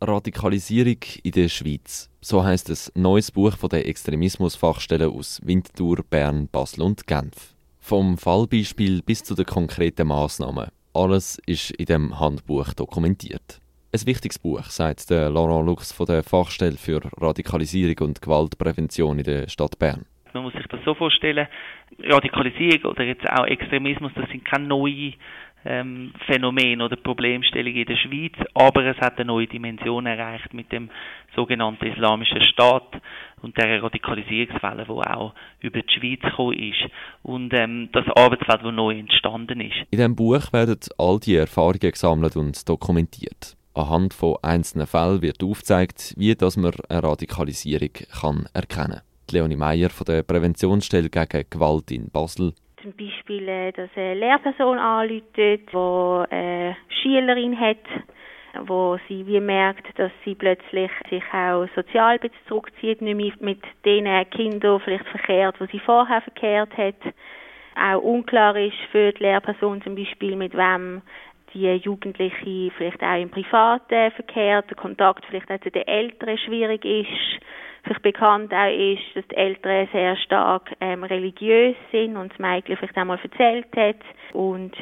Radikalisierung in der Schweiz. So heißt es neues Buch von der Extremismusfachstelle aus Winterthur, Bern, Basel und Genf. Vom Fallbeispiel bis zu den konkreten Massnahmen. Alles ist in dem Handbuch dokumentiert. Ein wichtiges Buch, sagt der Laurent Lux von der Fachstelle für Radikalisierung und Gewaltprävention in der Stadt Bern. Man muss sich das so vorstellen, Radikalisierung oder jetzt auch Extremismus, das sind keine neuen ähm, Phänomen oder Problemstellung in der Schweiz, aber es hat eine neue Dimension erreicht mit dem sogenannten Islamischen Staat und der Radikalisierungswelle, die auch über die Schweiz gekommen ist und ähm, das Arbeitsfeld, das neu entstanden ist. In diesem Buch werden all die Erfahrungen gesammelt und dokumentiert. Anhand von einzelnen Fällen wird aufgezeigt, wie dass man eine Radikalisierung kann erkennen kann. Leonie Meyer von der Präventionsstelle gegen Gewalt in Basel zum Beispiel, äh, dass eine Lehrperson anruft, die eine Schülerin hat, wo sie wie merkt, dass sie plötzlich sich auch sozial zurückzieht, nicht mehr mit den Kindern vielleicht verkehrt, wo sie vorher verkehrt hat. Auch unklar ist für die Lehrperson zum Beispiel, mit wem die Jugendliche vielleicht auch im Privaten verkehrt, der Kontakt vielleicht auch zu den Eltern schwierig ist vielleicht bekannt auch ist, dass die Eltern sehr stark ähm, religiös sind und das Mädchen vielleicht einmal erzählt hat und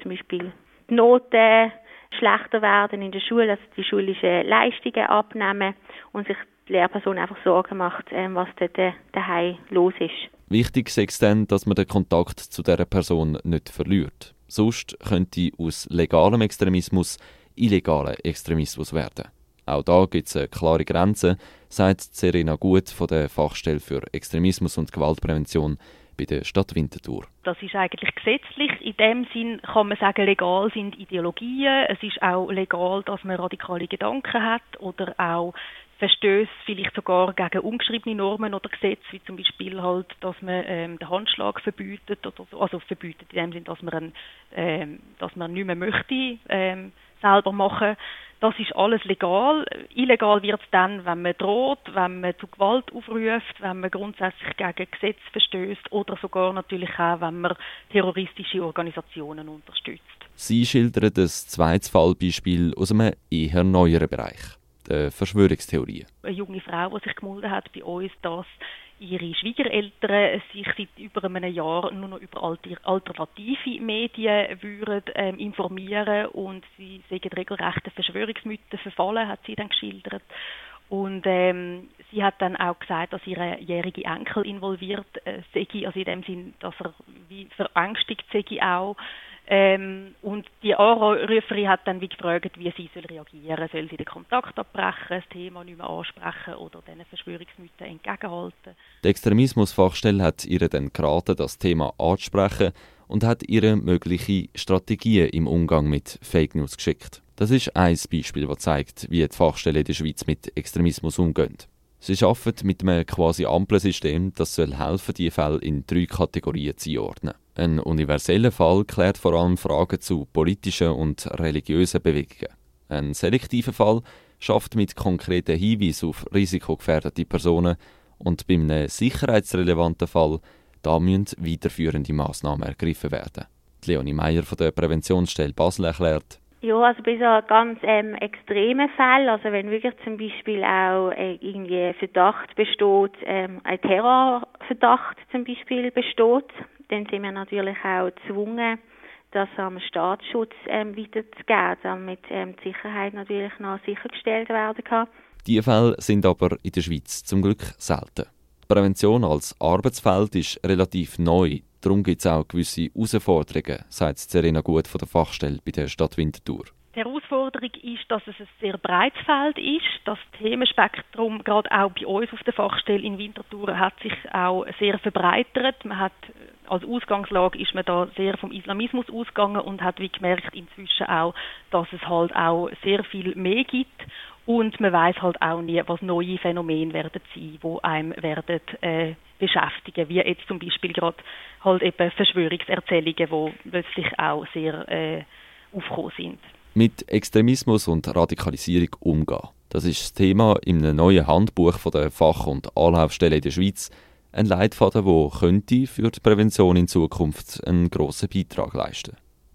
zum Beispiel die Noten schlechter werden in der Schule, also die schulischen Leistungen abnehmen und sich die Lehrperson einfach Sorgen macht, ähm, was dort daheim los ist. Wichtig ist es dann, dass man den Kontakt zu dieser Person nicht verliert. Sonst könnte aus legalem Extremismus illegaler Extremismus werden. Auch da gibt es eine klare Grenze, sagt Serena Gut von der Fachstelle für Extremismus und Gewaltprävention bei der Stadt Winterthur. Das ist eigentlich gesetzlich. In dem Sinn kann man sagen, legal sind Ideologien. Es ist auch legal, dass man radikale Gedanken hat oder auch Verstöße vielleicht sogar gegen ungeschriebene Normen oder Gesetze, wie zum Beispiel halt, dass man ähm, den Handschlag verbietet oder so. also verbietet in dem Sinn, dass man, ähm, dass man nicht mehr möchte ähm, selber machen. Das ist alles legal. Illegal wird es dann, wenn man droht, wenn man zu Gewalt aufruft, wenn man grundsätzlich gegen Gesetze verstößt oder sogar natürlich auch, wenn man terroristische Organisationen unterstützt. Sie schildern das zweite Fallbeispiel aus einem eher neueren Bereich, der Verschwörungstheorie. Eine junge Frau, die sich gemeldet hat bei uns, dass ihre Schwiegereltern sich seit über einem Jahr nur noch über alternative Medien würden, ähm, informieren und sie seien regelrechte Verschwörungsmythen verfallen, hat sie dann geschildert. Und ähm, sie hat dann auch gesagt, dass ihre jährige Enkel involviert äh, sei, also in dem Sinn, dass er wie verängstigt sei auch ähm, und die Anruferin hat dann wie gefragt, wie sie soll reagieren soll. sie den Kontakt abbrechen, das Thema nicht mehr ansprechen oder diesen Verschwörungsmythen entgegenhalten. Die Extremismusfachstelle hat ihr dann geraten, das Thema anzusprechen und hat ihre mögliche Strategien im Umgang mit Fake News geschickt. Das ist ein Beispiel, das zeigt, wie die Fachstelle in der Schweiz mit Extremismus umgeht. Sie arbeiten mit einem quasi Ampelsystem, das soll helfen, die Fälle in drei Kategorien zu ordnen. Ein universeller Fall klärt vor allem Fragen zu politischen und religiösen Bewegungen. Ein selektiver Fall schafft mit konkreten Hinweisen auf risikogefährdete Personen und bei einem sicherheitsrelevanten Fall da müssen weiterführende Massnahmen ergriffen werden. Leonie Meyer von der Präventionsstelle Basel erklärt, ja, also bei so ganz ähm, extremen Fällen, also wenn wirklich zum Beispiel auch äh, irgendwie Verdacht besteht, ähm, ein Terrorverdacht zum Beispiel besteht, dann sind wir natürlich auch gezwungen, das am Staatsschutz ähm, weiterzugeben, damit ähm, die Sicherheit natürlich noch sichergestellt werden kann. Diese Fälle sind aber in der Schweiz zum Glück selten. Prävention als Arbeitsfeld ist relativ neu. Darum gibt es auch gewisse Herausforderungen, sagt Serena Gut von der Fachstelle bei der Stadt Winterthur. Die Herausforderung ist, dass es ein sehr breites Feld ist. Das Themenspektrum, gerade auch bei uns auf der Fachstelle in Winterthur, hat sich auch sehr verbreitert. Man hat, als Ausgangslage ist man da sehr vom Islamismus ausgegangen und hat wie gemerkt inzwischen auch, dass es halt auch sehr viel mehr gibt. Und man weiß halt auch nie, was neue Phänomene werden sein, wo einem werden äh, beschäftigen, wie jetzt zum Beispiel gerade halt eben Verschwörungserzählungen, die plötzlich auch sehr äh, aufgekommen sind mit Extremismus und Radikalisierung umgehen. Das ist das Thema in einem neuen Handbuch von der Fach- und Anlaufstelle in der Schweiz. Ein Leitfaden, der könnte für die Prävention in Zukunft einen grossen Beitrag leisten